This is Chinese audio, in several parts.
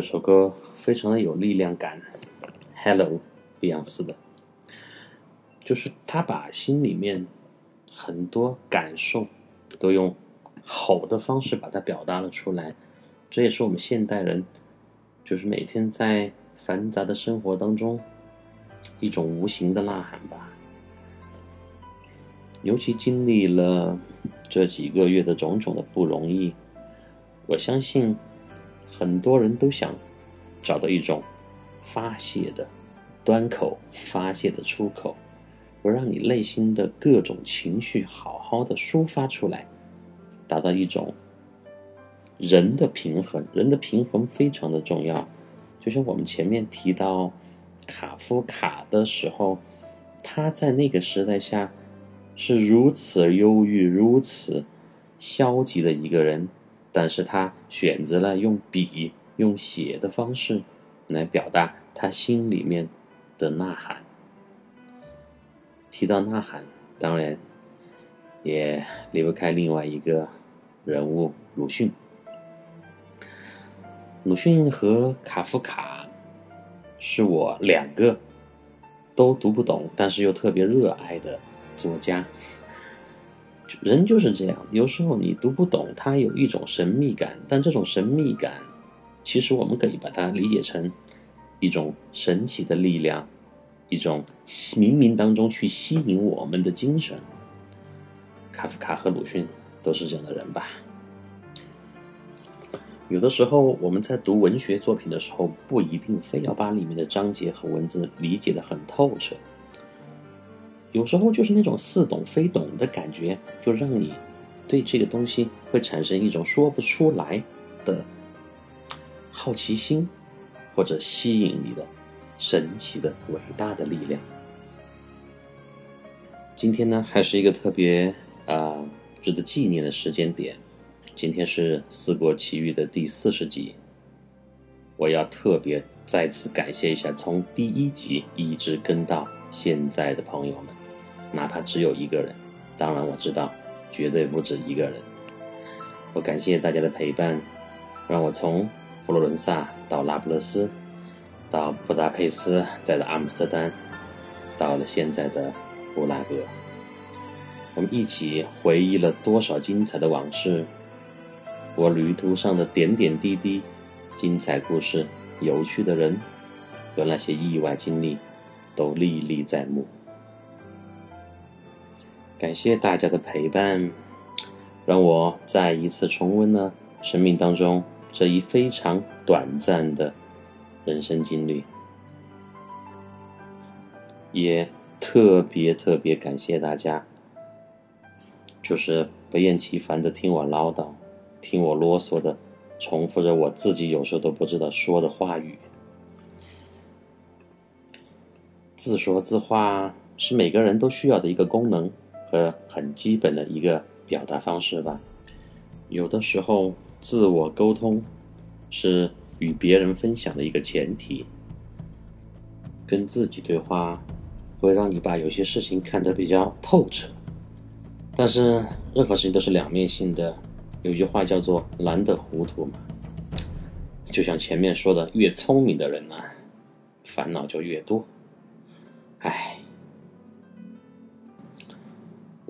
这首歌非常的有力量感，Hello，碧昂斯的，就是他把心里面很多感受都用吼的方式把它表达了出来，这也是我们现代人就是每天在繁杂的生活当中一种无形的呐喊吧。尤其经历了这几个月的种种的不容易，我相信很多人都想找到一种发泄的端口、发泄的出口，我让你内心的各种情绪好好的抒发出来，达到一种人的平衡。人的平衡非常的重要，就像我们前面提到卡夫卡的时候，他在那个时代下是如此忧郁、如此消极的一个人，但是他选择了用笔、用写的方式来表达他心里面的呐喊。提到呐喊，当然也离不开另外一个人物鲁迅。鲁迅和卡夫卡是我两个都读不懂，但是又特别热爱的作家。人就是这样，有时候你读不懂，它有一种神秘感，但这种神秘感，其实我们可以把它理解成一种神奇的力量，一种冥冥当中去吸引我们的精神。卡夫卡和鲁迅都是这样的人吧？有的时候我们在读文学作品的时候，不一定非要把里面的章节和文字理解的很透彻。有时候就是那种似懂非懂的感觉，就让你对这个东西会产生一种说不出来的好奇心，或者吸引你的神奇的伟大的力量。今天呢，还是一个特别啊、值得纪念的时间点。今天是《四国奇遇》的第四十集，我要特别再次感谢一下从第一集一直跟到现在的朋友们，哪怕只有一个人，当然我知道绝对不止一个人。我感谢大家的陪伴，让我从佛罗伦萨到拉布勒斯，到布达佩斯，再到阿姆斯特丹，到了现在的布拉格。我们一起回忆了多少精彩的往事，我旅途上的点点滴滴、精彩故事、有趣的人和那些意外经历，都历历在目。感谢大家的陪伴，让我再一次重温了生命当中这一非常短暂的人生经历，也特别特别感谢大家，就是不厌其烦的听我唠叨，听我啰嗦的，重复着我自己有时候都不知道说的话语。自说自话是每个人都需要的一个功能和很基本的一个表达方式吧。有的时候，自我沟通是与别人分享的一个前提。跟自己对话，会让你把有些事情看得比较透彻。但是任何事情都是两面性的，有句话叫做“难得糊涂”嘛。就像前面说的，越聪明的人呢、烦恼就越多。唉，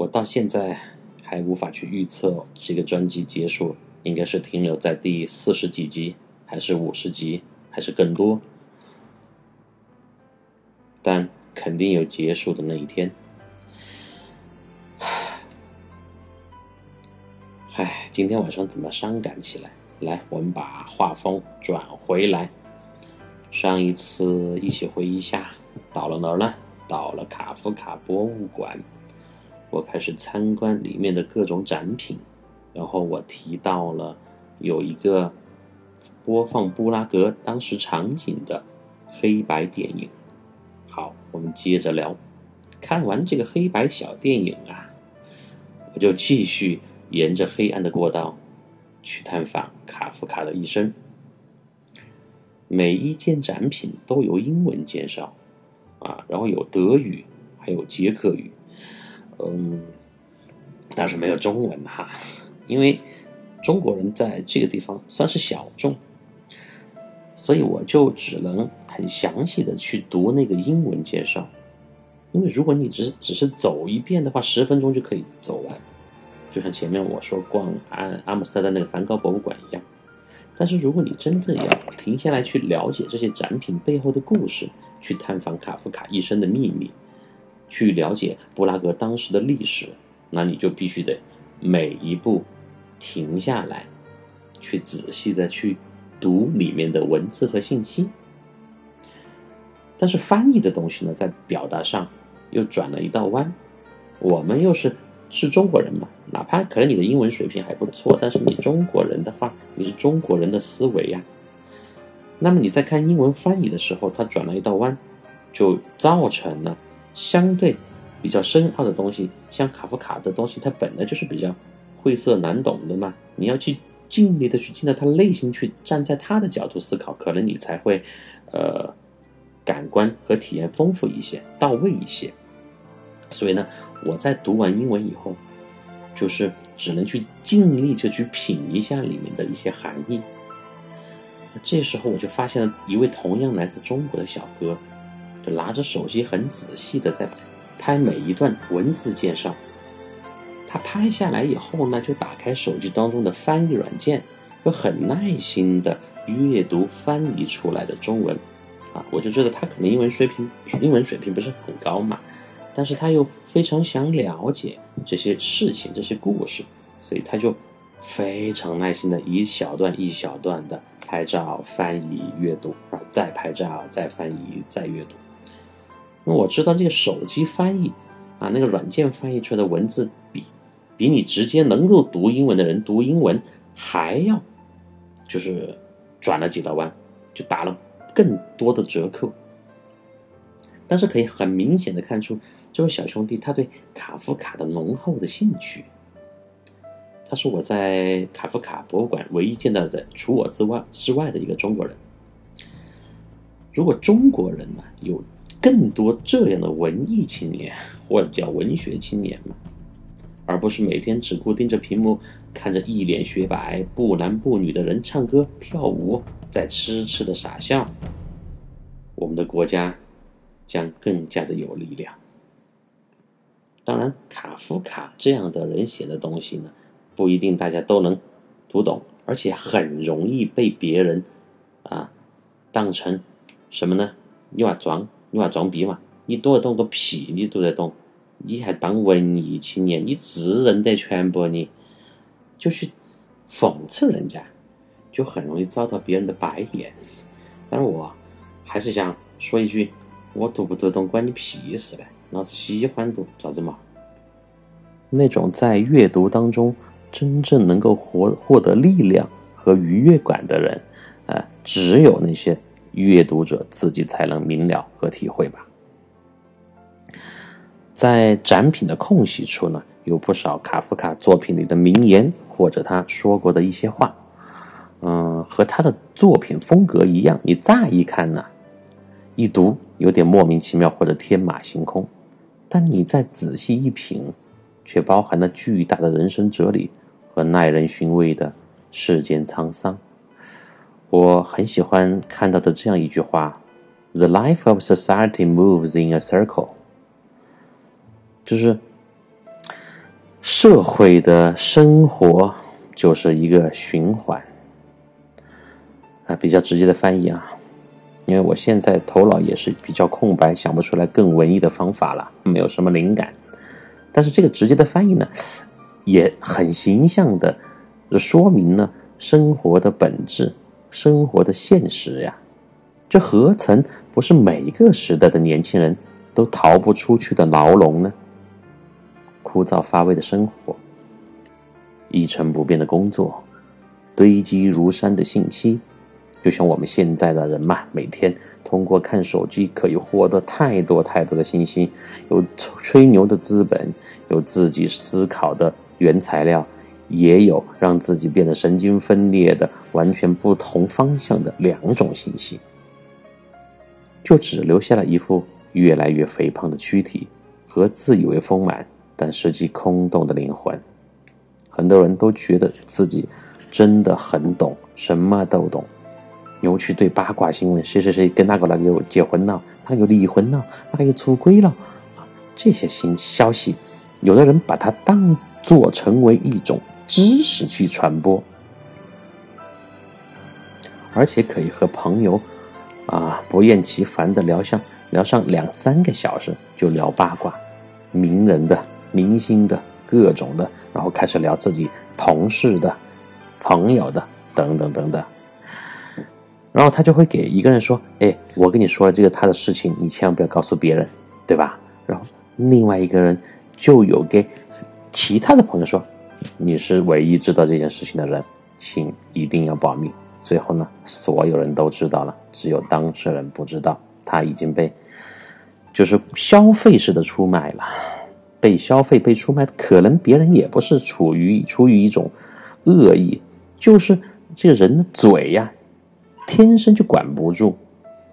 我到现在还无法去预测这个专辑结束应该是停留在第四十几集，还是五十集，还是更多。但肯定有结束的那一天。唉，今天晚上怎么伤感起来？来，我们把画风转回来。上一次一起回忆一下，到了哪儿呢？到了卡夫卡博物馆。我开始参观里面的各种展品，然后我提到了有一个播放布拉格当时场景的黑白电影。好，我们接着聊。看完这个黑白小电影啊，我就继续沿着黑暗的过道去探访卡夫卡的一生。每一件展品都有英文介绍啊，然后有德语，还有捷克语，嗯，但是没有中文哈，因为中国人在这个地方算是小众，所以我就只能。很详细的去读那个英文介绍，因为如果你只只是走一遍的话，十分钟就可以走完，就像前面我说逛阿阿姆斯特丹那个梵高博物馆一样。但是如果你真正要停下来去了解这些展品背后的故事，去探访卡夫卡一生的秘密，去了解布拉格当时的历史，那你就必须得每一步停下来，去仔细的去读里面的文字和信息。但是翻译的东西呢，在表达上又转了一道弯。我们又是是中国人嘛，哪怕可能你的英文水平还不错，但是你中国人的话，你是中国人的思维呀。那么你在看英文翻译的时候，它转了一道弯，就造成了相对比较深奥的东西，像卡夫卡的东西，它本来就是比较晦涩难懂的嘛。你要去尽力的去进到他内心去，站在他的角度思考，可能你才会，呃。感官和体验丰富一些，到位一些。所以呢，我在读完英文以后，就是只能去尽力的去品一下里面的一些含义。这时候我就发现了一位同样来自中国的小哥，就拿着手机很仔细的在拍每一段文字介绍。他拍下来以后呢，就打开手机当中的翻译软件，就很耐心的阅读翻译出来的中文。啊，我就觉得他可能英文水平英文水平不是很高嘛，但是他又非常想了解这些事情、这些故事，所以他就非常耐心的一小段一小段的拍照、翻译、阅读，然后再拍照、再翻译、再阅读。那我知道这个手机翻译啊，那个软件翻译出来的文字比比你直接能够读英文的人读英文还要，就是转了几道弯，就打了。更多的折扣，但是可以很明显的看出，这位小兄弟他对卡夫卡的浓厚的兴趣。他是我在卡夫卡博物馆唯一见到的除我之外之外的一个中国人。如果中国人呢有更多这样的文艺青年，或者叫文学青年嘛，而不是每天只顾盯着屏幕，看着一脸雪白、不男不女的人唱歌跳舞。在痴痴的傻笑，我们的国家将更加的有力量。当然，卡夫卡这样的人写的东西呢，不一定大家都能读懂，而且很容易被别人啊当成什么呢？你话装，你话装逼嘛？你读得懂个屁？你读得懂？你还当文艺青年？你自认得全部？你就去讽刺人家。就很容易遭到别人的白眼，但是我还是想说一句：我读不读懂关你屁事嘞！老子喜欢读，咋子嘛？那种在阅读当中真正能够获获得力量和愉悦感的人，呃，只有那些阅读者自己才能明了和体会吧。在展品的空隙处呢，有不少卡夫卡作品里的名言，或者他说过的一些话。嗯，和他的作品风格一样，你乍一看呢，一读有点莫名其妙或者天马行空，但你再仔细一品，却包含了巨大的人生哲理和耐人寻味的世间沧桑。我很喜欢看到的这样一句话：The life of society moves in a circle，就是社会的生活就是一个循环。啊，比较直接的翻译啊，因为我现在头脑也是比较空白，想不出来更文艺的方法了，没有什么灵感。但是这个直接的翻译呢，也很形象的说明了生活的本质、生活的现实呀。这何曾不是每一个时代的年轻人都逃不出去的牢笼呢？枯燥乏味的生活，一成不变的工作，堆积如山的信息，就像我们现在的人嘛，每天通过看手机可以获得太多太多的信息，有吹牛的资本，有自己思考的原材料，也有让自己变得神经分裂的完全不同方向的两种信息。就只留下了一副越来越肥胖的躯体和自以为丰满但实际空洞的灵魂。很多人都觉得自己真的很懂，什么都懂。尤其对八卦新闻，谁谁谁跟那个那个又结婚了，那个又离婚了，那个又出轨了，这些新消息，有的人把它当做成为一种知识去传播，而且可以和朋友。啊，不厌其烦的聊上聊上两三个小时，就聊八卦，名人的、明星的各种的，然后开始聊自己同事的、朋友的等等等等。然后他就会给一个人说：“哎，我跟你说了这个他的事情，你千万不要告诉别人，对吧？”然后另外一个人就有给其他的朋友说：“你是唯一知道这件事情的人，请一定要保密。”最后呢，所有人都知道了，只有当事人不知道，他已经被就是消费式的出卖了，被消费被出卖，可能别人也不是处于出于一种恶意，就是这个人的嘴呀，天生就管不住，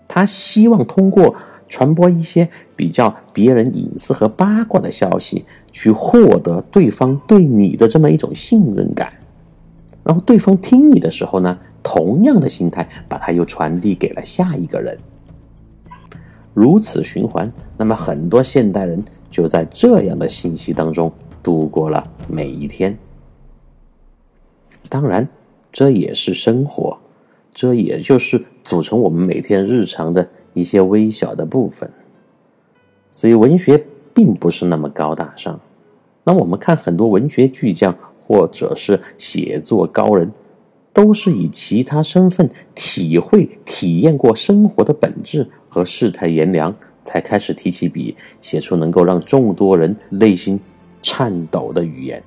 他希望通过传播一些比较别人隐私和八卦的消息，去获得对方对你的这么一种信任感，然后对方听你的时候呢。同样的心态，把它又传递给了下一个人，如此循环。那么，很多现代人就在这样的信息当中度过了每一天。当然，这也是生活，这也就是组成我们每天日常的一些微小的部分。所以，文学并不是那么高大上。那我们看很多文学巨匠，或者是写作高人。都是以其他身份体会、体验过生活的本质和世态炎凉，才开始提起笔，写出能够让众多人内心颤抖的语言。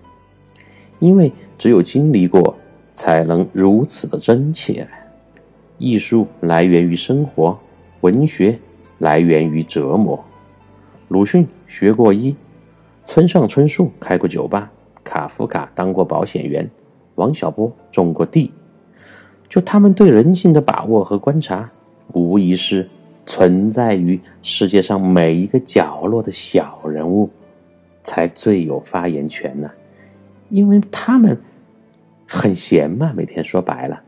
因为只有经历过，才能如此的真切。艺术来源于生活，文学来源于折磨。鲁迅学过医，村上春树开过酒吧，卡夫卡当过保险员，王小波种过地。就他们对人性的把握和观察，无疑是存在于世界上每一个角落的小人物，才最有发言权呢。因为他们很闲嘛，每天说白了，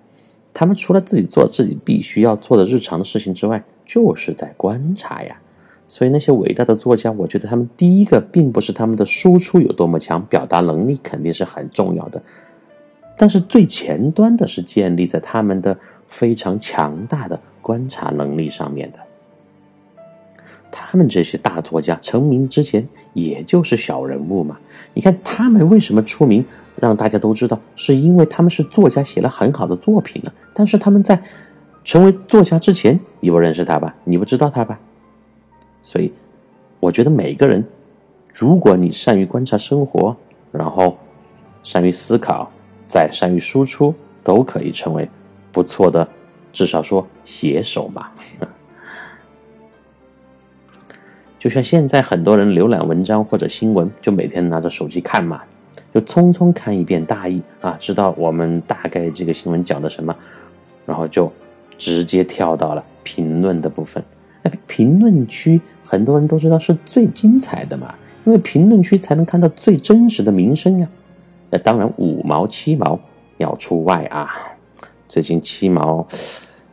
他们除了自己做自己必须要做的日常的事情之外，就是在观察呀。所以那些伟大的作家，我觉得他们第一个并不是他们的输出有多么强，表达能力肯定是很重要的。但是最前端的是建立在他们的非常强大的观察能力上面的。他们这些大作家成名之前，也就是小人物嘛。你看他们为什么出名，让大家都知道，是因为他们是作家，写了很好的作品呢。但是他们在成为作家之前，你不认识他吧？你不知道他吧？所以，我觉得每个人，如果你善于观察生活，然后善于思考。再善于输出，都可以成为不错的，至少说写手嘛。就像现在很多人浏览文章或者新闻，就每天拿着手机看嘛，就匆匆看一遍大意啊，知道我们大概这个新闻讲的什么，然后就直接跳到了评论的部分。那 评论区很多人都知道是最精彩的嘛，因为评论区才能看到最真实的民生呀。那当然，五毛七毛要除外啊！最近七毛，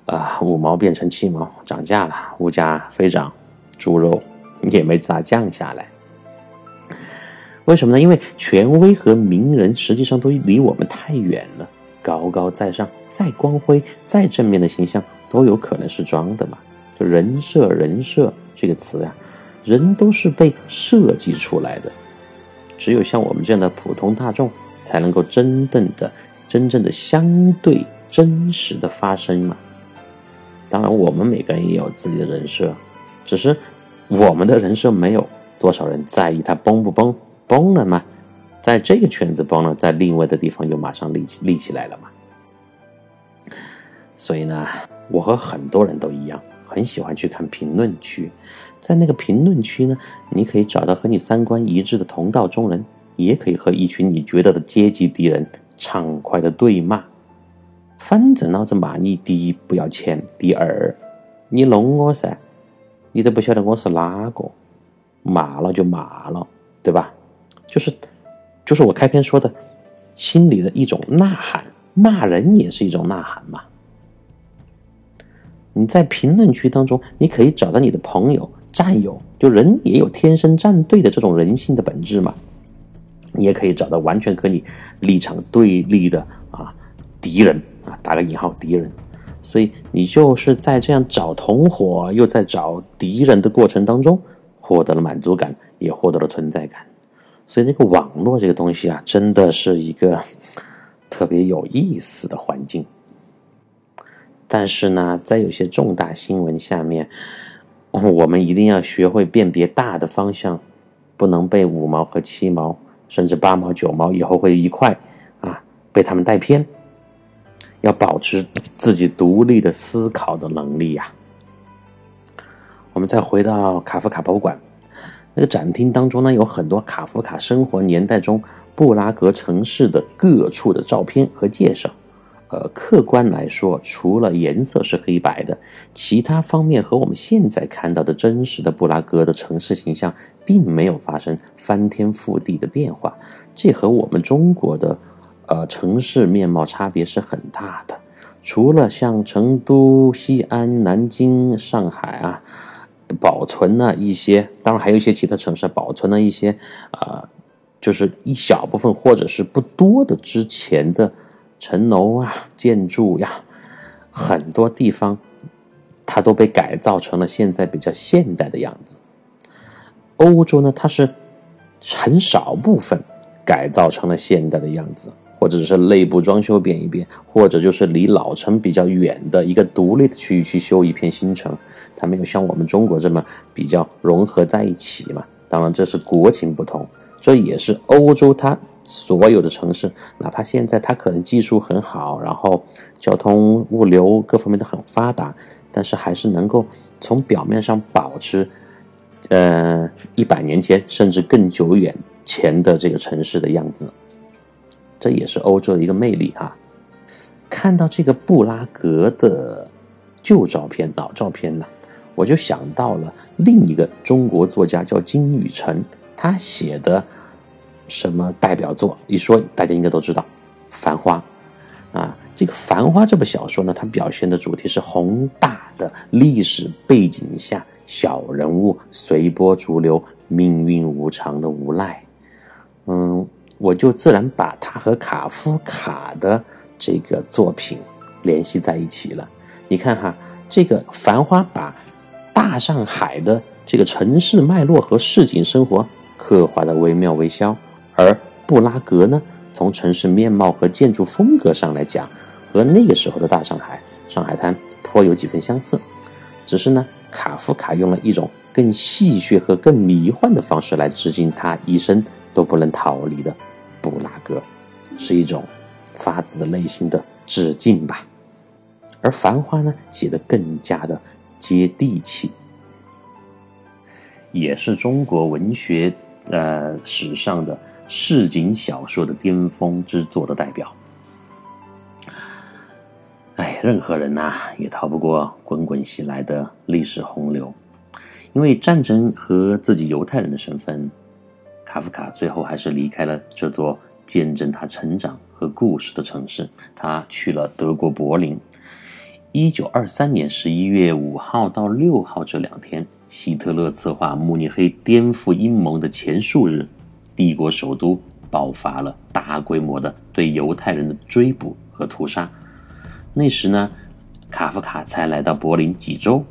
啊，五毛变成七毛，涨价了，物价飞涨，猪肉也没咋降下来。为什么呢？因为权威和名人实际上都离我们太远了，高高在上，再光辉、再正面的形象都有可能是装的嘛。人设，人设这个词呀，人都是被设计出来的，只有像我们这样的普通大众，才能够真正的、真正的相对真实的发生嘛。当然，我们每个人也有自己的人设，只是我们的人设没有多少人在意它崩不崩。崩了吗？在这个圈子崩了，在另外的地方又马上立起立起来了嘛。所以呢，我和很多人都一样，很喜欢去看评论区。在那个评论区呢，你可以找到和你三观一致的同道中人，也可以和一群你觉得的阶级敌人畅快的对骂。反正老子骂你第一不要钱，第二你弄我噻，你都不晓得我是哪个，骂了就骂了，对吧？就是，就是我开篇说的，心里的一种呐喊，骂人也是一种呐喊嘛。你在评论区当中，你可以找到你的朋友、战友，就人也有天生站队的这种人性的本质嘛。你也可以找到完全和你立场对立的啊敌人啊，打个引号敌人。所以你就是在这样找同伙又在找敌人的过程当中，获得了满足感，也获得了存在感。所以，这个网络这个东西啊，真的是一个 特别有意思的环境。但是呢，在有些重大新闻下面，我们一定要学会辨别大的方向，不能被五毛和七毛，甚至八毛、九毛以后会一块啊被他们带偏。要保持自己独立的思考的能力呀。我们再回到卡夫卡博物馆。那个展厅当中呢，有很多卡夫卡生活年代中布拉格城市的各处的照片和介绍。呃，客观来说，除了颜色是黑白的，其他方面和我们现在看到的真实的布拉格的城市形象并没有发生翻天覆地的变化。这和我们中国的呃城市面貌差别是很大的。除了像成都、西安、南京、上海啊。保存了一些，当然还有一些其他城市保存了一些，啊，就是一小部分或者是不多的之前的城楼啊、建筑呀，很多地方它都被改造成了现在比较现代的样子。欧洲呢，它是很少部分改造成了现代的样子。或者是内部装修变一变，或者就是离老城比较远的一个独立的区域去修一片新城，它没有像我们中国这么比较融合在一起嘛。当然这是国情不同，这也是欧洲它所有的城市，哪怕现在它可能技术很好，然后交通物流各方面都很发达，但是还是能够从表面上保持，呃，一百年前甚至更久远前的这个城市的样子。这也是欧洲的一个魅力啊！看到这个布拉格的旧照片、老照片呢，我就想到了另一个中国作家叫金宇澄，他写的什么代表作？一说大家应该都知道，《繁花》啊。这个《繁花》这部小说呢，它表现的主题是宏大的历史背景下小人物随波逐流、命运无常的无奈。嗯。我就自然把他和卡夫卡的这个作品联系在一起了。你看哈，这个《繁花》把大上海的这个城市脉络和市井生活刻画的惟妙惟肖，而布拉格呢，从城市面貌和建筑风格上来讲，和那个时候的大上海、上海滩颇有几分相似。只是呢，卡夫卡用了一种更戏谑和更迷幻的方式来致敬他一生都不能逃离的。布拉格是一种发自内心的致敬吧，而《繁花》呢写的更加的接地气，也是中国文学呃史上的市井小说的巅峰之作的代表。哎，任何人呐也逃不过滚滚袭来的历史洪流，因为战争和自己犹太人的身份。卡夫卡最后还是离开了这座见证他成长和故事的城市，他去了德国柏林。一九二三年十一月五号到六号这两天，希特勒策划慕尼黑颠覆阴谋的前数日，帝国首都爆发了大规模的对犹太人的追捕和屠杀。那时呢，卡夫卡才来到柏林几周。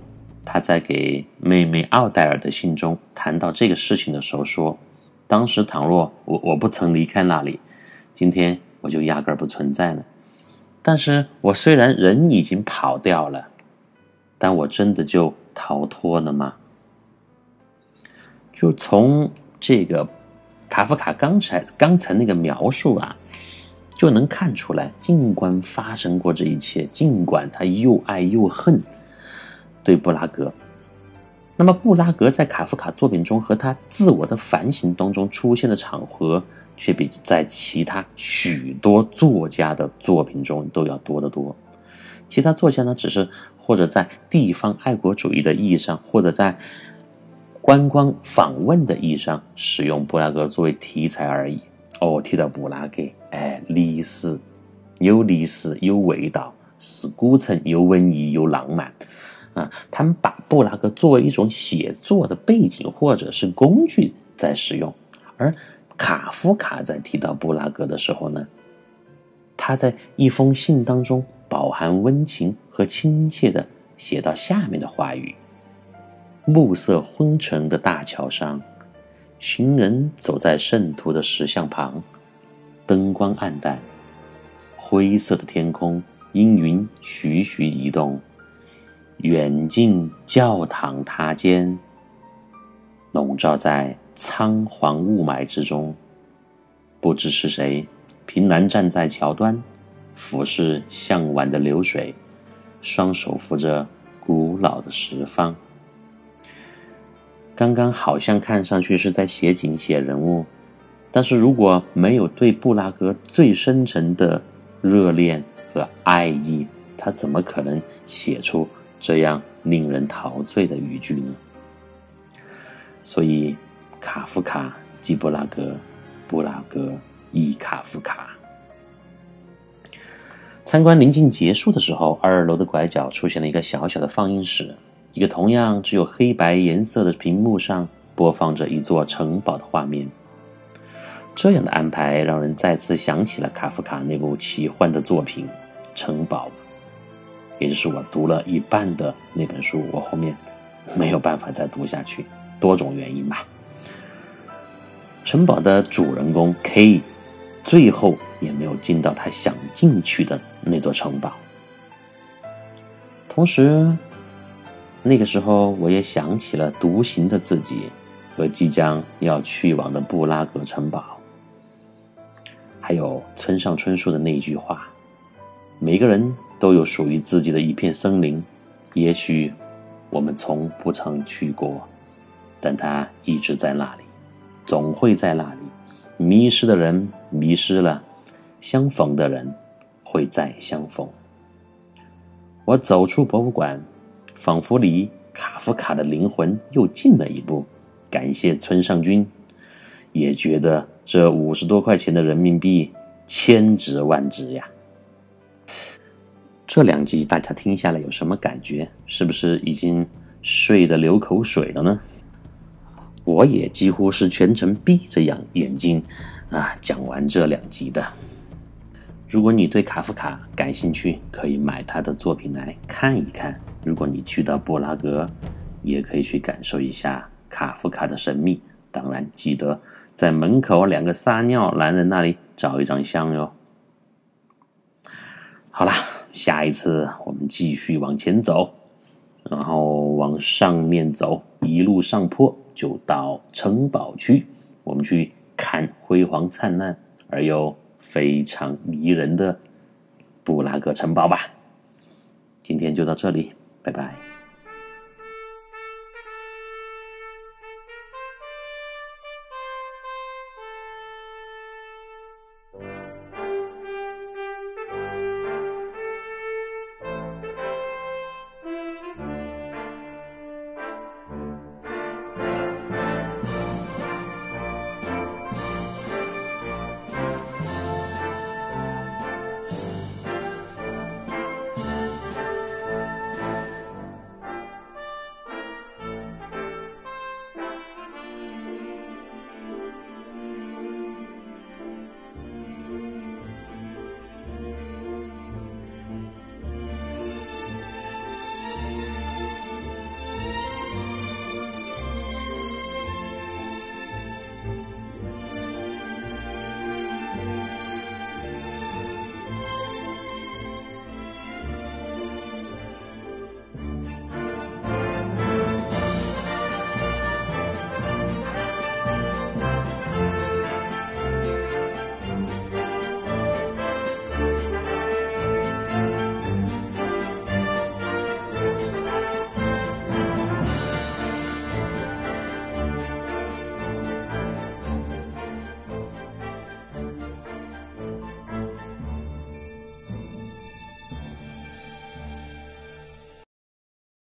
他在给妹妹奥黛尔的信中谈到这个事情的时候说：“当时倘若我我不曾离开那里，今天我就压根儿不存在了。”但是我虽然人已经跑掉了，但我真的就逃脱了吗？就从这个卡夫卡刚才刚才那个描述啊，就能看出来，尽管发生过这一切，尽管他又爱又恨对布拉格，那么布拉格在卡夫卡作品中和他自我的反省当中出现的场合。却比在其他许多作家的作品中都要多得多。其他作家呢，只是或者在地方爱国主义的意义上，或者在观光访问的意义上使用布拉格作为题材而已。哦，提到布拉格，哎，历史有历史，有味道，是古城，有文艺，有浪漫啊。他们把布拉格作为一种写作的背景或者是工具在使用，而。卡夫卡在提到布拉格的时候呢，他在一封信当中饱含温情和亲切的写到下面的话语：暮色昏沉的大桥上，行人走在圣徒的石像旁，灯光暗淡，灰色的天空阴云徐徐移动，远近教堂塔尖笼罩在。仓皇雾霾之中，不知是谁凭栏站在桥端，俯视向晚的流水，双手扶着古老的石方。刚刚好像看上去是在写景写人物，但是如果没有对布拉格最深沉的热恋和爱意，他怎么可能写出这样令人陶醉的语句呢？所以。卡夫卡即布拉格，布拉格亦卡夫卡。参观临近结束的时候，二楼的拐角出现了一个小小的放映室，一个同样只有黑白颜色的屏幕上播放着一座城堡的画面。这样的安排让人再次想起了卡夫卡那部奇幻的作品《城堡》，也就是我读了一半的那本书。我后面没有办法再读下去，多种原因吧。城堡的主人公 K，最后也没有进到他想进去的那座城堡。同时，那个时候我也想起了独行的自己和即将要去往的布拉格城堡，还有村上春树的那句话：“每个人都有属于自己的一片森林，也许我们从不曾去过，但它一直在那里。”总会在那里，迷失的人迷失了，相逢的人会再相逢。我走出博物馆，仿佛离卡夫卡的灵魂又近了一步。感谢村上君，也觉得这五十多块钱的人民币千值万值呀。这两集大家听下来有什么感觉？是不是已经睡得流口水了呢？我也几乎是全程闭着眼眼睛，啊，讲完这两集的。如果你对卡夫卡感兴趣，可以买他的作品来看一看。如果你去到布拉格，也可以去感受一下卡夫卡的神秘。当然，记得在门口两个撒尿男人那里照一张相哟。好啦，下一次我们继续往前走，然后往上面走，一路上坡。就到城堡区，我们去看辉煌灿烂而又非常迷人的布拉格城堡吧。今天就到这里，拜拜。